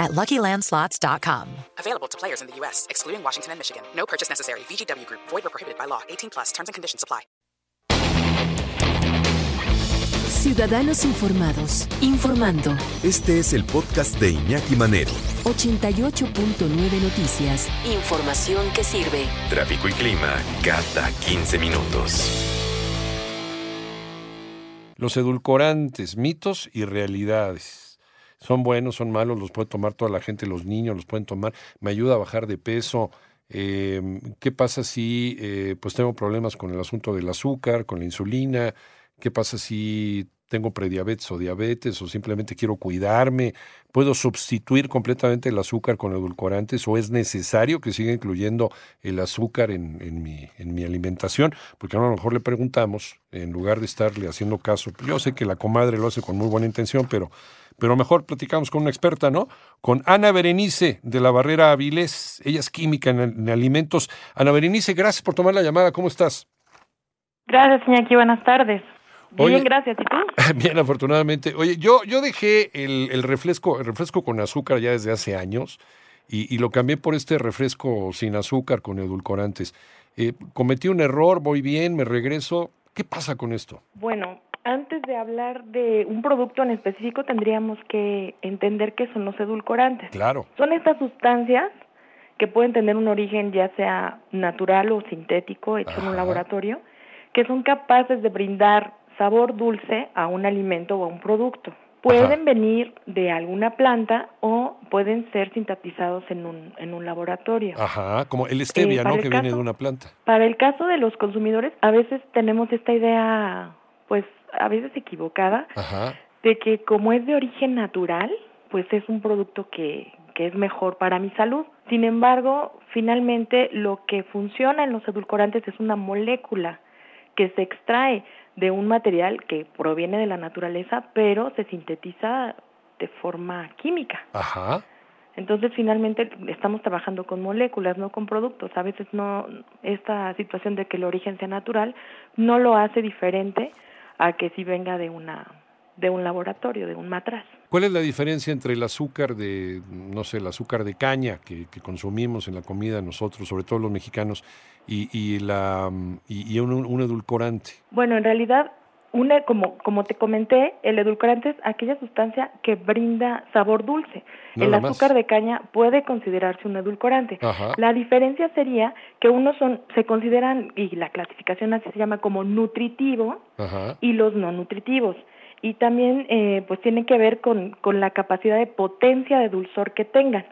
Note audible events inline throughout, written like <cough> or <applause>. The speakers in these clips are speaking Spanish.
at LuckyLandSlots.com. Available to players in the U.S., excluding Washington and Michigan. No purchase necessary. VGW Group. Void or prohibited by law. 18 plus. Terms and conditions apply. Ciudadanos informados, informando. Este es el podcast de Iñaki Manero. 88.9 Noticias. Información que sirve. Tráfico y clima cada 15 minutos. Los edulcorantes, mitos y realidades. Son buenos, son malos, los puede tomar toda la gente, los niños los pueden tomar. Me ayuda a bajar de peso. Eh, ¿Qué pasa si eh, pues tengo problemas con el asunto del azúcar, con la insulina? ¿Qué pasa si tengo prediabetes o diabetes o simplemente quiero cuidarme? ¿Puedo sustituir completamente el azúcar con edulcorantes o es necesario que siga incluyendo el azúcar en, mi, en mi alimentación? Porque a lo mejor le preguntamos, en lugar de estarle haciendo caso, yo sé que la comadre lo hace con muy buena intención, pero, pero mejor platicamos con una experta, ¿no? Con Ana Berenice de la Barrera Avilés, ella es química en, en alimentos. Ana Berenice, gracias por tomar la llamada, ¿cómo estás? Gracias, Iñaki, buenas tardes. Bien, Oye- gracias. ¿Y tú? <laughs> Bien, afortunadamente. Oye, yo, yo dejé el, el refresco, el refresco con azúcar ya desde hace años y, y lo cambié por este refresco sin azúcar con edulcorantes. Eh, cometí un error, voy bien, me regreso. ¿Qué pasa con esto? Bueno, antes de hablar de un producto en específico, tendríamos que entender qué son los edulcorantes. Claro. Son estas sustancias que pueden tener un origen ya sea natural o sintético, hecho en un laboratorio, que son capaces de brindar sabor dulce a un alimento o a un producto. Pueden Ajá. venir de alguna planta o pueden ser sintetizados en un, en un laboratorio. Ajá, como el stevia, Eh, ¿no? para Que viene de una planta. Para el caso de los consumidores, a veces tenemos esta idea, pues a veces equivocada, Ajá. de que como es de origen natural, pues es un producto que, que es mejor para mi salud. Sin embargo, finalmente lo que funciona en los edulcorantes es una molécula que se extrae de un material que proviene de la naturaleza, pero se sintetiza de forma química. Ajá. Entonces, finalmente estamos trabajando con moléculas, no con productos. A veces no esta situación de que el origen sea natural no lo hace diferente a que si venga de una de un laboratorio, de un matraz. ¿Cuál es la diferencia entre el azúcar de, no sé, el azúcar de caña que, que consumimos en la comida nosotros, sobre todo los mexicanos, y, y la, y, y un, un edulcorante? Bueno, en realidad una como como te comenté, el edulcorante es aquella sustancia que brinda sabor dulce. el más. azúcar de caña puede considerarse un edulcorante. Ajá. La diferencia sería que unos son se consideran y la clasificación así se llama como nutritivo Ajá. y los no nutritivos. Y también eh, pues tiene que ver con, con la capacidad de potencia de dulzor que tengan.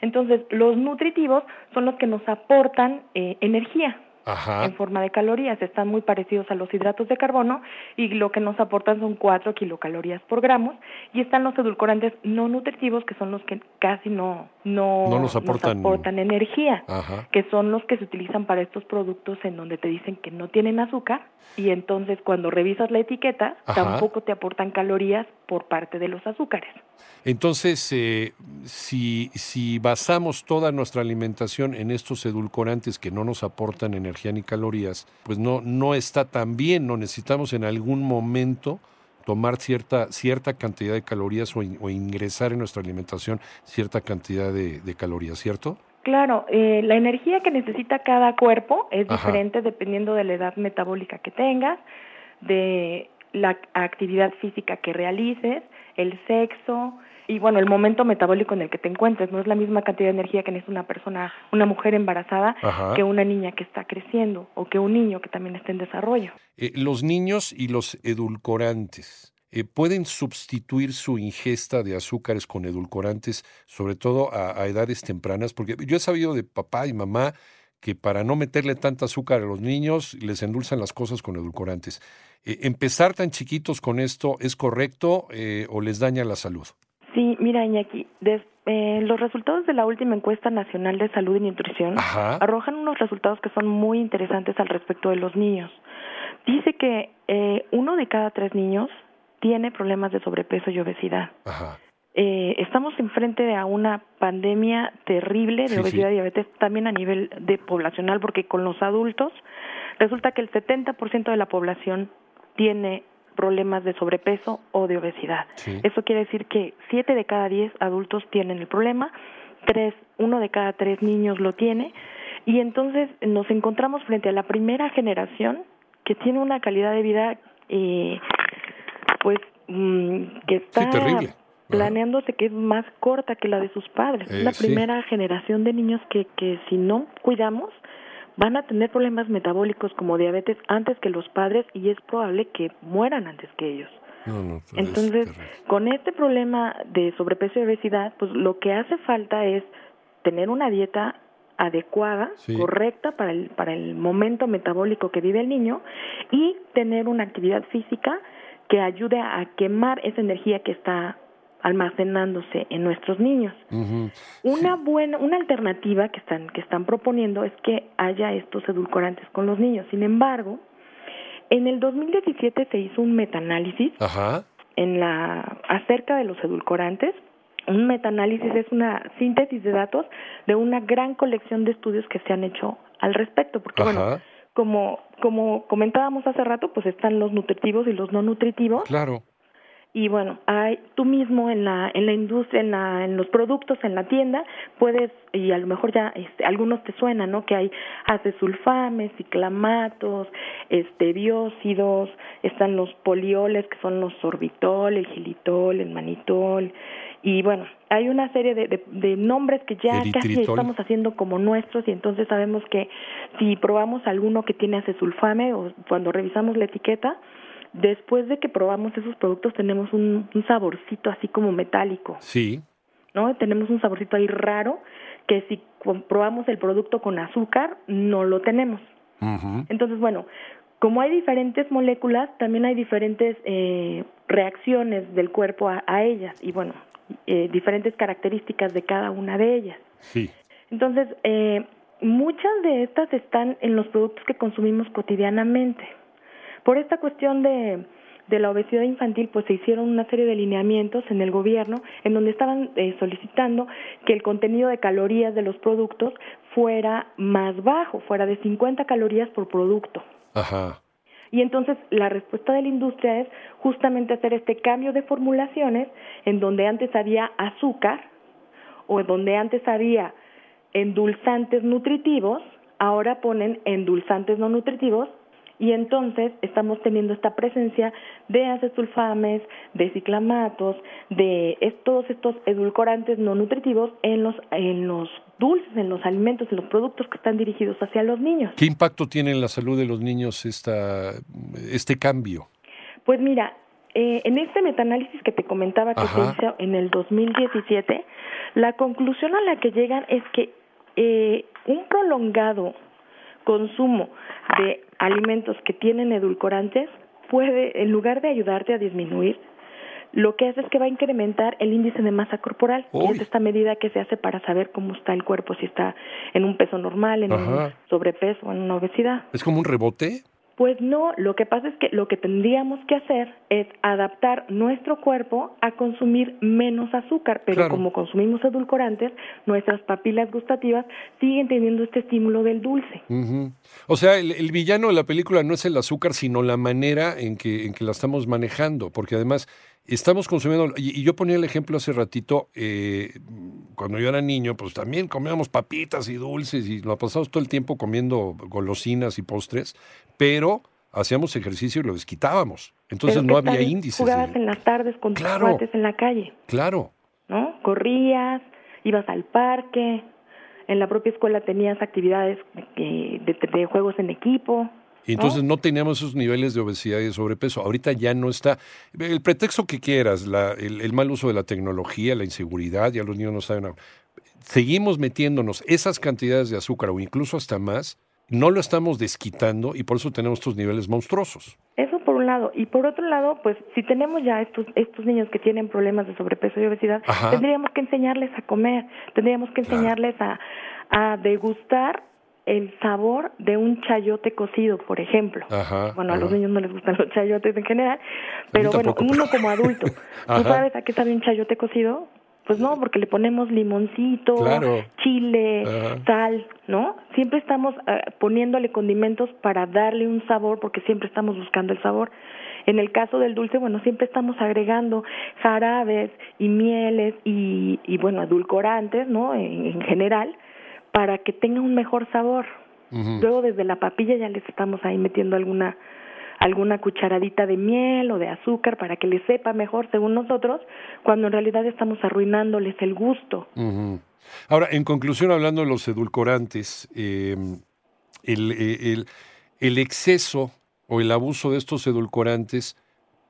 Entonces, los nutritivos son los que nos aportan eh, energía Ajá. en forma de calorías. Están muy parecidos a los hidratos de carbono y lo que nos aportan son 4 kilocalorías por gramo. Y están los edulcorantes no nutritivos, que son los que casi no, no, No nos aportan- energía Ajá. que son los que se utilizan para estos productos en donde te dicen que no tienen azúcar y entonces cuando revisas la etiqueta Ajá. tampoco te aportan calorías por parte de los azúcares. Entonces, eh, si, si basamos toda nuestra alimentación en estos edulcorantes que no nos aportan energía ni calorías, pues no, no está tan bien, no necesitamos en algún momento tomar cierta, cierta cantidad de calorías o, in- o ingresar en nuestra alimentación cierta cantidad de, de calorías, ¿cierto? Claro, eh, la energía que necesita cada cuerpo es Ajá. diferente dependiendo de la edad metabólica que tengas, de la actividad física que realices, el sexo y bueno, el momento metabólico en el que te encuentres. No es la misma cantidad de energía que necesita una persona, una mujer embarazada Ajá. que una niña que está creciendo o que un niño que también está en desarrollo. Eh, los niños y los edulcorantes eh, pueden sustituir su ingesta de azúcares con edulcorantes, sobre todo a, a edades tempranas, porque yo he sabido de papá y mamá que para no meterle tanta azúcar a los niños les endulzan las cosas con edulcorantes. Eh, ¿Empezar tan chiquitos con esto es correcto eh, o les daña la salud? Sí, mira, Iñaki, des- eh, los resultados de la última encuesta nacional de salud y nutrición Ajá. arrojan unos resultados que son muy interesantes al respecto de los niños. Dice que eh, uno de cada tres niños tiene problemas de sobrepeso y obesidad. Ajá. Eh, estamos enfrente a una pandemia terrible de Sí, obesidad sí. y diabetes también a nivel de poblacional porque con los adultos resulta que el 70% de la población tiene problemas de sobrepeso o de obesidad. Sí. Eso quiere decir que 7 de cada 10 adultos tienen el problema, tres, uno de cada tres niños lo tiene y entonces nos encontramos frente a la primera generación que tiene una calidad de vida eh, pues mm, que está terrible. Ajá. planeándose que es más corta que la de sus padres. Eh, es la sí. primera generación de niños que, que si no cuidamos van a tener problemas metabólicos como diabetes antes que los padres y es probable que mueran antes que ellos. No, no, es Entonces, con este problema de sobrepeso y obesidad, pues lo que hace falta es tener una dieta adecuada, Sí. correcta para el para el momento metabólico que vive el niño y tener una actividad física que ayude a quemar esa energía que está almacenándose en nuestros niños. Una buena, una alternativa que están, que están proponiendo es que haya estos edulcorantes con los niños. Sin embargo, en el 2017 se hizo un metaanálisis Ajá. en la acerca de los edulcorantes. Un metaanálisis es una síntesis de datos de una gran colección de estudios que se han hecho al respecto, porque bueno, como como comentábamos hace rato, pues están los nutritivos y los no nutritivos Claro. Y bueno, hay tú mismo en la en la industria, en la en los productos en la tienda puedes y a lo mejor ya este, algunos te suenan, ¿no? Que hay acesulfames, ciclamatos, este biócidos, están los polioles que son los sorbitol, el gilitol, el manitol y bueno, hay una serie de, de, de nombres que ya casi estamos haciendo como nuestros y entonces sabemos que si probamos alguno que tiene acesulfame o cuando revisamos la etiqueta después de que probamos esos productos tenemos un, un saborcito así como metálico, Sí. ¿no? Tenemos un saborcito ahí raro que si probamos el producto con azúcar no lo tenemos. Entonces, bueno, como hay diferentes moléculas, también hay diferentes eh, reacciones del cuerpo a, a ellas y bueno, eh, diferentes características de cada una de ellas. Sí. Entonces, eh, muchas de estas están en los productos que consumimos cotidianamente. Por esta cuestión de, de la obesidad infantil, pues se hicieron una serie de lineamientos en el gobierno en donde estaban eh, solicitando que el contenido de calorías de los productos fuera más bajo, fuera de 50 calorías por producto. Ajá. Y entonces la respuesta de la industria es justamente hacer este cambio de formulaciones en donde antes había azúcar o en donde antes había endulzantes nutritivos, ahora ponen endulzantes no nutritivos y entonces estamos teniendo esta presencia de acesulfames, de ciclamatos, de todos estos edulcorantes no nutritivos en los en los dulces, en los alimentos, en los productos que están dirigidos hacia los niños. ¿Qué impacto tiene en la salud de los niños esta, este cambio? Pues mira, eh, en este metaanálisis que te comentaba que Ajá. se hizo en el 2017, la conclusión a la que llegan es que eh, un prolongado consumo de alimentos que tienen edulcorantes puede, en lugar de ayudarte a disminuir, lo que hace es que va a incrementar el índice de masa corporal. Uy. es esta medida que se hace para saber cómo está el cuerpo, si está en un peso normal, en un sobrepeso o en una obesidad. ¿Es como un rebote? Pues no, lo que pasa es que lo que tendríamos que hacer es adaptar nuestro cuerpo a consumir menos azúcar, pero Claro. como consumimos edulcorantes, nuestras papilas gustativas siguen teniendo este estímulo del dulce. O sea, el, el villano de la película no es el azúcar, sino la manera en que, en que la estamos manejando, porque además estamos consumiendo, y, y yo ponía el ejemplo hace ratito, eh, cuando yo era niño, pues también comíamos papitas y dulces y nos pasamos todo el tiempo comiendo golosinas y postres, pero hacíamos ejercicio y lo desquitábamos. Entonces Pero no ¿qué había índices. Jugabas de- en las tardes con tus Claro. cuates en la calle, Claro, ¿no? Corrías, ibas al parque, en la propia escuela tenías actividades eh, de, de juegos en equipo. Y entonces ¿no? teníamos esos niveles de obesidad y de sobrepeso. Ahorita ya no está. El pretexto que quieras, la- el, el mal uso de la tecnología, la inseguridad, ya los niños no saben. Seguimos metiéndonos esas cantidades de azúcar o incluso hasta más, no lo estamos desquitando y por eso tenemos estos niveles monstruosos. Eso por un un lado. Y por otro lado, pues si tenemos ya estos, estos niños que tienen problemas de sobrepeso y obesidad, tendríamos que enseñarles a comer, tendríamos que enseñarles a, a degustar el sabor de un chayote cocido, por ejemplo. bueno, a los niños no les gustan <laughs> los chayotes en general, pero bueno, uno como adulto, <laughs> ¿tú sabes a qué sabe un chayote cocido? Pues no, porque le ponemos limoncito, chile, sal, ¿no? Siempre estamos eh, poniéndole condimentos para darle un sabor, porque siempre estamos buscando el sabor. En el caso del dulce, bueno, siempre estamos agregando jarabes y mieles y, y bueno, edulcorantes, ¿no? en general, para que tenga un mejor sabor. Luego desde la papilla ya les estamos ahí metiendo alguna alguna cucharadita de miel o de azúcar para que les sepa mejor según nosotros, cuando en realidad estamos arruinándoles el gusto. Ahora, en conclusión, hablando de los edulcorantes, eh, el, el, el exceso o el abuso de estos edulcorantes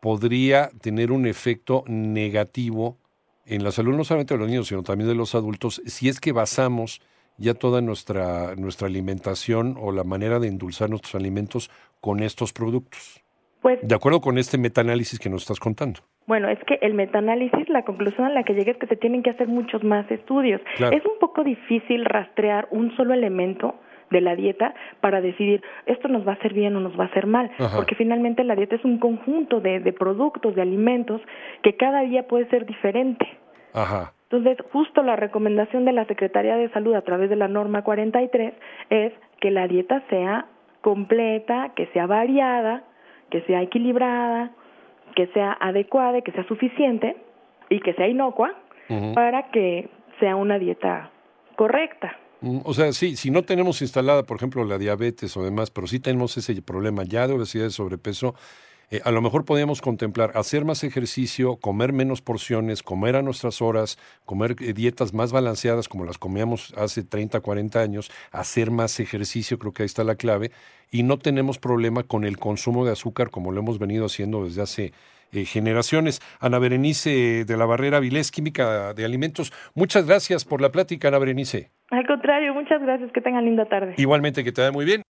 podría tener un efecto negativo en la salud no solamente de los niños, sino también de los adultos, si es que basamos ya toda nuestra, nuestra alimentación o la manera de endulzar nuestros alimentos con estos productos. Pues, de acuerdo con este metaanálisis que nos estás contando. Bueno, es que el metaanálisis, la conclusión a la que llegué es que se tienen que hacer muchos más estudios. Es un poco difícil rastrear un solo elemento de la dieta para decidir esto nos va a hacer bien o nos va a hacer mal, porque finalmente la dieta es un conjunto de, de productos, de alimentos que cada día puede ser diferente. Ajá. Entonces, justo la recomendación de la Secretaría de Salud a través de la norma 43 es que la dieta sea completa, que sea variada, que sea equilibrada, que sea adecuada, que sea suficiente y que sea inocua para que sea una dieta correcta. O sea, sí, si no tenemos instalada, por ejemplo, la diabetes o demás, pero sí tenemos ese problema ya de obesidad y sobrepeso, eh, a lo mejor podríamos contemplar hacer más ejercicio, comer menos porciones, comer a nuestras horas, comer eh, dietas más balanceadas como las comíamos hace 30, 40 años, hacer más ejercicio, creo que ahí está la clave, y no tenemos problema con el consumo de azúcar como lo hemos venido haciendo desde hace eh, generaciones. Ana Berenice de la Barrera Vilés, Química de Alimentos, muchas gracias por la plática, Ana Berenice. Al contrario, muchas gracias, que tengan linda tarde. Igualmente, que te vaya muy bien.